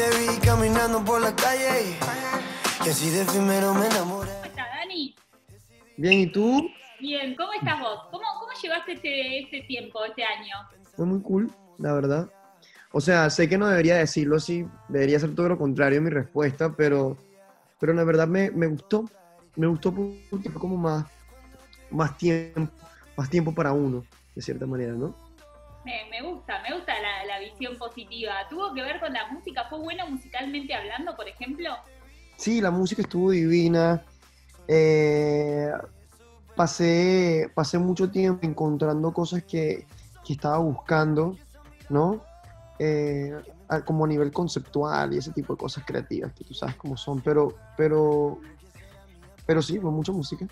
te vi caminando por la calle y así de primero me enamoré. ¿Cómo estás, Dani? Bien, ¿y tú? Bien, ¿cómo estás vos? ¿Cómo, cómo llevaste este, este tiempo, este año? Fue muy cool, la verdad. O sea, sé que no debería decirlo así, debería ser todo lo contrario mi respuesta, pero, pero la verdad me, me gustó. Me gustó porque fue como más, más, tiempo, más tiempo para uno, de cierta manera, ¿no? Me, me gusta, me gusta la, la visión positiva. ¿Tuvo que ver con la música? ¿Fue bueno musicalmente hablando, por ejemplo? Sí, la música estuvo divina. Eh, pasé, pasé mucho tiempo encontrando cosas que, que estaba buscando, ¿no? Eh, como a nivel conceptual y ese tipo de cosas creativas que tú sabes cómo son, pero, pero, pero sí, fue mucha música.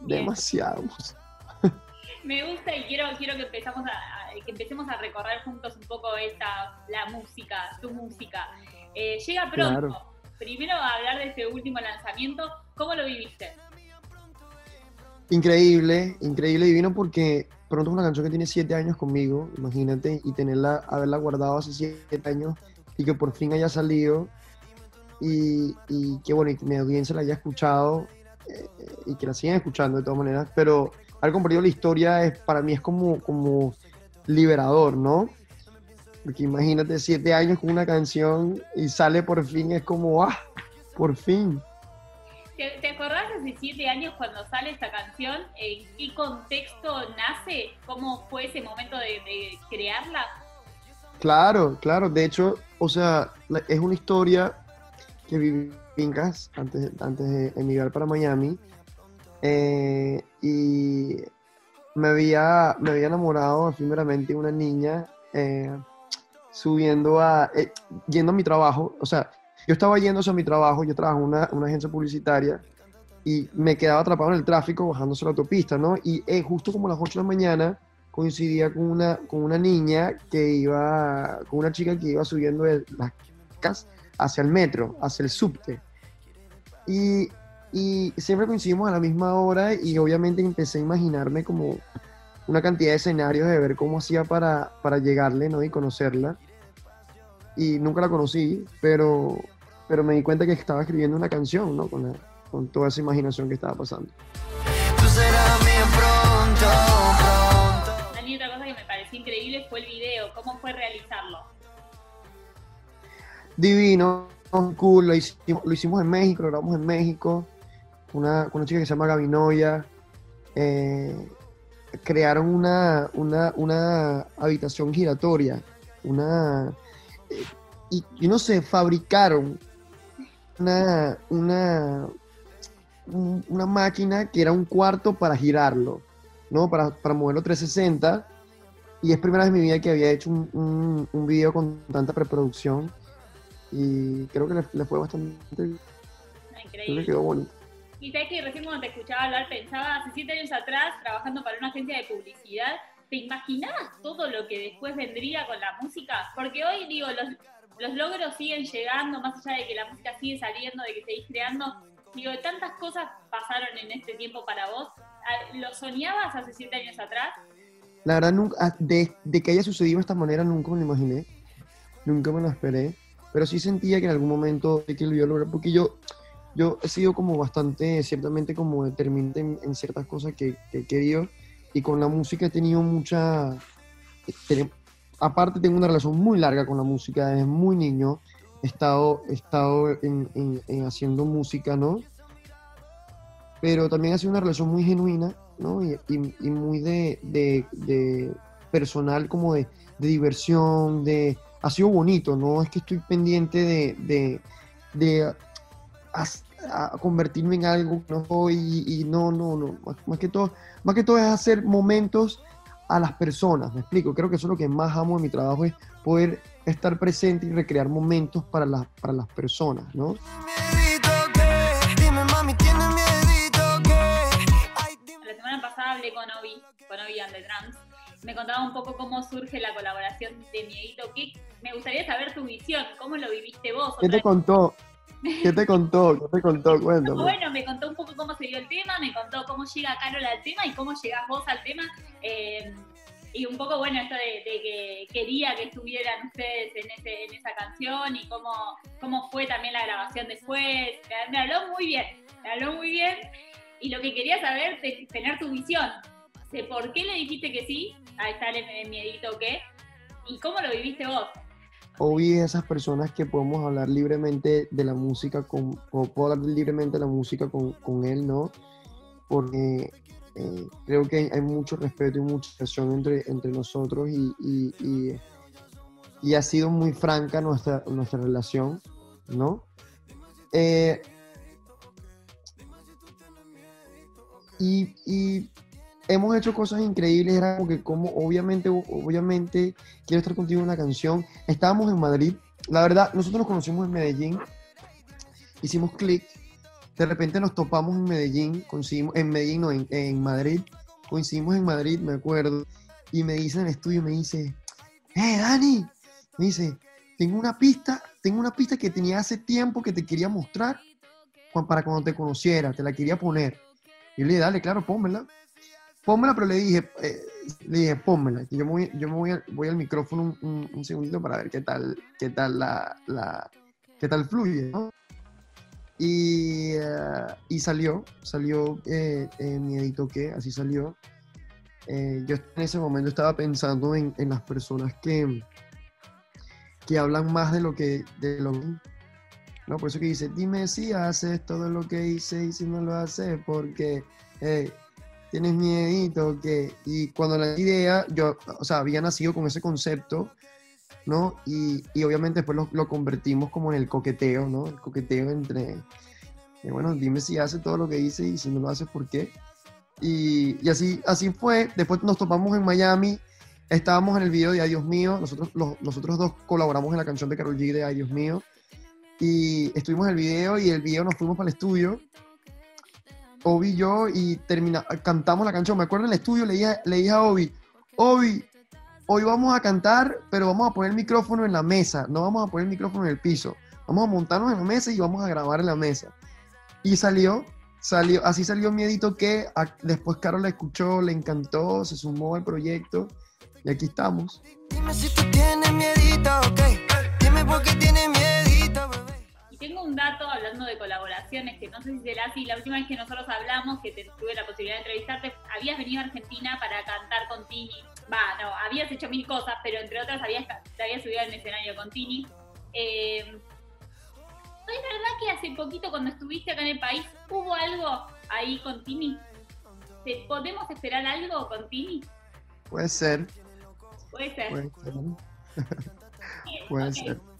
Bien. Demasiado música. Me gusta y quiero, quiero que, empezamos a, a- que empecemos a recorrer juntos un poco esta, la música, tu música. Eh, llega pronto. Claro. Primero a hablar de este último lanzamiento. ¿Cómo lo viviste? Increíble, increíble, divino, porque pronto es una canción que tiene siete años conmigo, imagínate, y tenerla, haberla guardado hace siete años y que por fin haya salido y, y que bueno, y que mi audiencia la haya escuchado eh, y que la sigan escuchando de todas maneras, pero haber compartido la historia es, para mí es como, como liberador, ¿no? Porque imagínate siete años con una canción y sale por fin, es como, ah, por fin. ¿Te, te acordás hace siete años cuando sale esta canción? ¿En qué contexto nace? ¿Cómo fue ese momento de, de crearla? Claro, claro. De hecho, o sea, es una historia que viví en antes, antes de emigrar para Miami. Eh, y me había, me había enamorado efímeramente de una niña eh, subiendo a, eh, yendo a mi trabajo. O sea, yo estaba yendo hacia mi trabajo, yo trabajo en una, una agencia publicitaria y me quedaba atrapado en el tráfico bajándose la autopista, ¿no? Y eh, justo como a las 8 de la mañana coincidía con una, con una niña que iba, con una chica que iba subiendo de las casas hacia el metro, hacia el subte. Y, y siempre coincidimos a la misma hora y obviamente empecé a imaginarme como una cantidad de escenarios de ver cómo hacía para, para llegarle, ¿no? Y conocerla. Y nunca la conocí, pero, pero me di cuenta que estaba escribiendo una canción, ¿no? Con, la- con toda esa imaginación que estaba pasando. Tú serás mía pronto, pronto. Dani, otra cosa que me pareció increíble fue el video. ¿Cómo fue realizarlo? divino, cool, lo hicimos, lo hicimos en México, lo grabamos en México, una, una chica que se llama Gaby Noya. eh, crearon una, una, una habitación giratoria, una, eh, y, y no sé, fabricaron una, una, un- una máquina que era un cuarto para girarlo, ¿no? Para, para moverlo 360. Y es primera vez en mi vida que había hecho un, un, un video con tanta preproducción y creo que le, le fue bastante Ah, le Increíble. quedó bonito. Y sabes que recién cuando te escuchaba hablar pensaba, hace siete años atrás, trabajando para una agencia de publicidad, ¿te imaginabas todo lo que después vendría con la música? Porque hoy, digo, los, los logros siguen llegando, más allá de que la música sigue saliendo, de que seguís creando. Digo, tantas cosas pasaron en este tiempo para vos. Ah, ¿Lo soñabas hace siete años atrás? La verdad, nunca, ah, de, de que haya sucedido de esta manera nunca me lo imaginé, nunca me lo esperé, pero sí sentía que en algún momento de que lo iba a lograr, porque yo, yo he sido como bastante, ciertamente como determinante en, en ciertas cosas que, que he querido, y con la música he tenido mucha, ten- aparte tengo una relación muy larga con la música, desde muy niño he estado, he estado en, en- en haciendo música, ¿no? Pero también ha sido una relación muy genuina, ¿no? Y, y- y muy de, de- de personal, como de, de diversión, de... Ha sido bonito, ¿no? Es que estoy pendiente de, de, de a convertirme en algo que no soy y, no, no, no. Más, que todo, más que todo es hacer momentos a las personas, me explico. Creo que eso es lo que más amo de mi trabajo, es poder estar presente y recrear momentos para las, para las personas, ¿no? La semana pasada hablé con Obi, con Obi and the Drums. Me contaba un poco cómo surge la colaboración de Miedito Kick. Me gustaría saber tu visión, cómo lo viviste vos. ¿Qué te contó? ¿Qué te contó? ¿Qué te contó? Cuéntame. Bueno, me contó un poco cómo se dio el tema, me contó cómo llega Carol al tema y cómo llegás vos al tema. Eh, y un poco, bueno, esto de, de que quería que estuvieran ustedes en, ese, en esa canción y cómo, cómo fue también la grabación después. Me, habló muy bien, me habló muy bien. Y lo que quería saber es tener tu visión de por qué le dijiste que sí a estar en el miedito qué y cómo lo viviste vos. Hoy esas personas que podemos hablar libremente de la música, con, puedo hablar libremente de la música con, con él, ¿no? Porque eh, creo que hay, mucho respeto y mucha pasión entre, entre nosotros y, y, ha sido muy franca nuestra, nuestra relación, ¿no? Eh, y hemos hecho cosas increíbles, era como como obviamente, quiero estar contigo en la canción. Estábamos en Madrid, la verdad, nosotros nos conocimos en Medellín, hicimos clic, de repente nos topamos en Medellín, coincidimos, en Medellín, no, en, Madrid, coincidimos en Madrid, me acuerdo, y me dice en el estudio, me dice, ¡eh, Dani! Me dice, tengo una pista, tengo una pista que tenía hace tiempo que te quería mostrar para cuando te conociera, te la quería poner. Y yo le dije, dale, claro, pónmela. Pónmela, pero le dije, eh, le dije, pónmela, yo me voy, yo me voy, al, voy al micrófono un, un- un segundito para ver qué tal, qué tal la, la- qué tal fluye, ¿no? Y, eh, y salió, salió eh, eh, mi edito que, así salió. Eh, yo en ese momento estaba pensando en, en las personas que, que hablan más de lo que, de lo no, por eso que dice, dime si haces todo lo que hice y si no lo haces porque eh, tienes miedito que... Y cuando la idea, yo, o sea, había nacido con ese concepto, ¿no? Y, y obviamente después lo, lo convertimos como en el coqueteo, ¿no? El coqueteo entre, eh, bueno, dime si haces todo lo que hice y si no lo haces, ¿por qué? Y, y así, así fue. Después nos topamos en Miami, estábamos en el video de Ay Dios mío, nosotros, los, nosotros dos colaboramos en la canción de Karol G de Ay Dios mío y estuvimos en el video y el video nos fuimos para el estudio. Obi y yo y termina, cantamos la canción. Me acuerdo en el estudio le dije, a Obi, Obi, hoy vamos a cantar, pero vamos a poner el micrófono en la mesa, no vamos a poner el micrófono en el piso. Vamos a montarnos en la mesa y vamos a grabar en la mesa. Y salió, salió, así salió Miedito que después Carol la escuchó, le encantó, se sumó al proyecto y aquí estamos. Dime si tú tienes miedito, ok. Dime por qué tienes. Y tengo un dato hablando de colaboraciones que no sé si será así. La última vez que nosotros hablamos, que te, tuve la posibilidad de entrevistarte, habías venido a Argentina para cantar con Tini. Va, no, habías hecho mil cosas, pero entre otras habías, te habías subido al escenario con Tini. Eh, ¿Es verdad que hace poquito cuando estuviste acá en el país hubo algo ahí con Tini? ¿Te- ¿Podemos esperar algo con Tini? Puede ser, Puede ser. puede ser.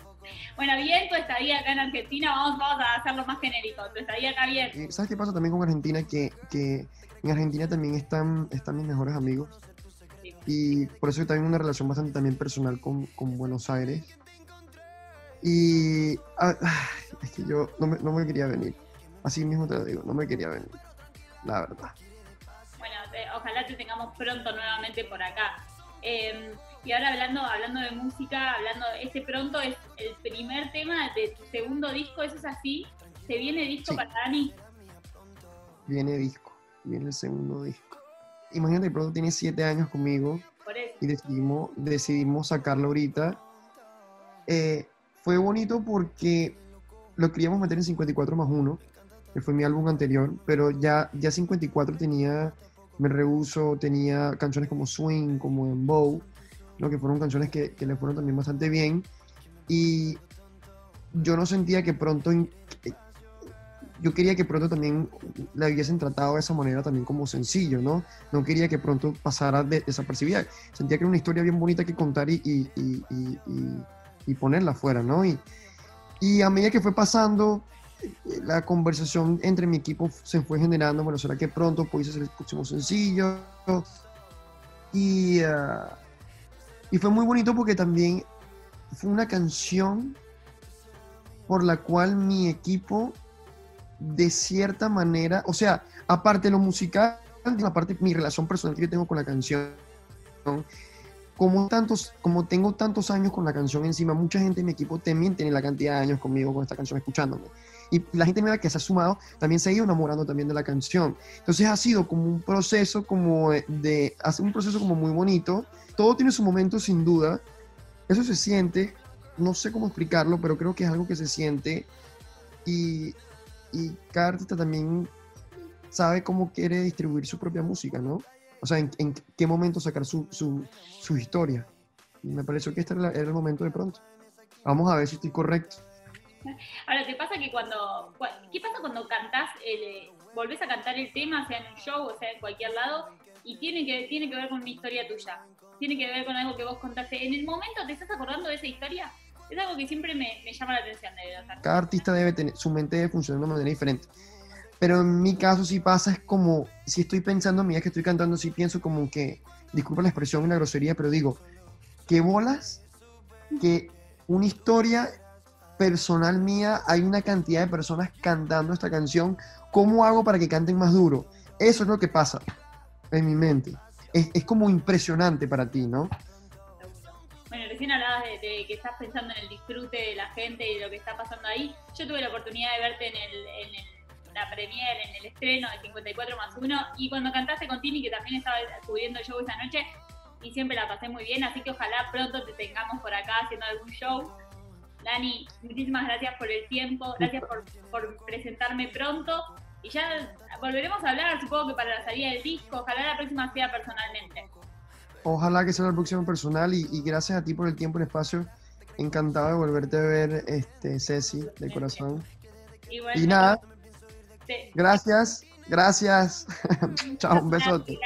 Bueno, bien, tu estadía acá en Argentina, vamos, vamos a hacerlo más genérico. Tu estadía acá bien. Y ¿Sabes qué pasa también con Argentina? Que, que en Argentina también están, están mis mejores amigos. Sí. Y por eso también una relación bastante también personal con, con Buenos Aires. Y ah, ah, es que yo no me, no me quería venir. Así mismo te lo digo, no me quería venir. La verdad. Bueno, te- ojalá te tengamos pronto nuevamente por acá. Eh, y ahora hablando, hablando de música, hablando, este pronto es el primer tema de tu segundo disco, ¿eso es así? ¿Se viene disco Sí. para Dani? Viene disco, viene el segundo disco. Imagínate, pronto tiene siete años conmigo. Por eso. y decidimos, decidimos sacarlo ahorita. Eh, fue bonito porque lo queríamos meter en 54 más 1, que fue mi álbum anterior, pero ya, ya 54 tenía Me Rehuso, tenía canciones como Swing, como Embow, ¿no? que fueron canciones que, que le fueron también bastante bien. Y yo no sentía que pronto, eh, yo quería que pronto también la hubiesen tratado de esa manera también como sencillo, ¿no? No quería que pronto pasara de- desapercibida. Sentía que era una historia bien bonita que contar y, y, y- y- ponerla afuera, ¿no? Y, a medida que fue pasando, la conversación entre mi equipo se fue generando, bueno, ¿será que pronto puede ser el próximo sencillo? Y, ah, y fue muy bonito porque también fue una canción por la cual mi equipo de cierta manera, o sea, aparte de lo musical, aparte de mi relación personal que yo tengo con la canción, como, tantos, como tengo tantos años con la canción encima, mucha gente en mi equipo también tiene la cantidad de años conmigo con esta canción escuchándome. Y la gente nueva que se ha sumado también se ha ido enamorando también de la canción. Entonces ha sido como un proceso como de, hace un proceso como muy bonito. Todo tiene su momento sin duda. Eso se siente, no sé cómo explicarlo, pero creo que es algo que se siente. Y, y cada artista también sabe cómo quiere distribuir su propia música, ¿no? O sea, en, en qué momento sacar su, su, su historia. Y me pareció que este era, el momento de pronto. Vamos a ver si estoy correcto. Ahora, ¿te pasa que cuando. ¿Qué pasa cuando cantás, el, volvés a cantar el tema, sea en un show o sea en cualquier lado, y tiene que, tiene que ver con una historia tuya? Tiene que ver con algo que vos contaste. ¿En el momento te estás acordando de esa historia? Es algo que siempre me, me llama la atención de. Cada artista debe tener. Su mente debe funcionar de una manera diferente. Pero en mi caso, si pasa, es como. Si estoy pensando, mira que estoy cantando, si pienso como que. Disculpa la expresión la grosería, pero digo. ¿Qué bolas? Que una historia personal mía, hay una cantidad de personas cantando esta canción. ¿Cómo hago para que canten más duro? Eso es lo que pasa en mi mente. Es, es como impresionante para ti, ¿no? Bueno, recién hablabas de, que estás pensando en el disfrute de la gente y de lo que está pasando ahí. Yo tuve la oportunidad de verte en el, la premiere, en el estreno de 54 más 1 y cuando cantaste con Tini, que también estaba cubriendo show esa noche, y siempre la pasé muy bien, así que ojalá pronto te tengamos por acá haciendo algún show. Dani, muchísimas gracias por el tiempo, gracias por, por, presentarme pronto. Y ya volveremos a hablar, supongo que para la salida del disco, ojalá la próxima sea personalmente. Ojalá que sea la próxima personal y, y gracias a ti por el tiempo y el espacio. Encantado de volverte a ver, este, Ceci, de corazón. Igual y nada, Gracias, gracias. Chao, un besote.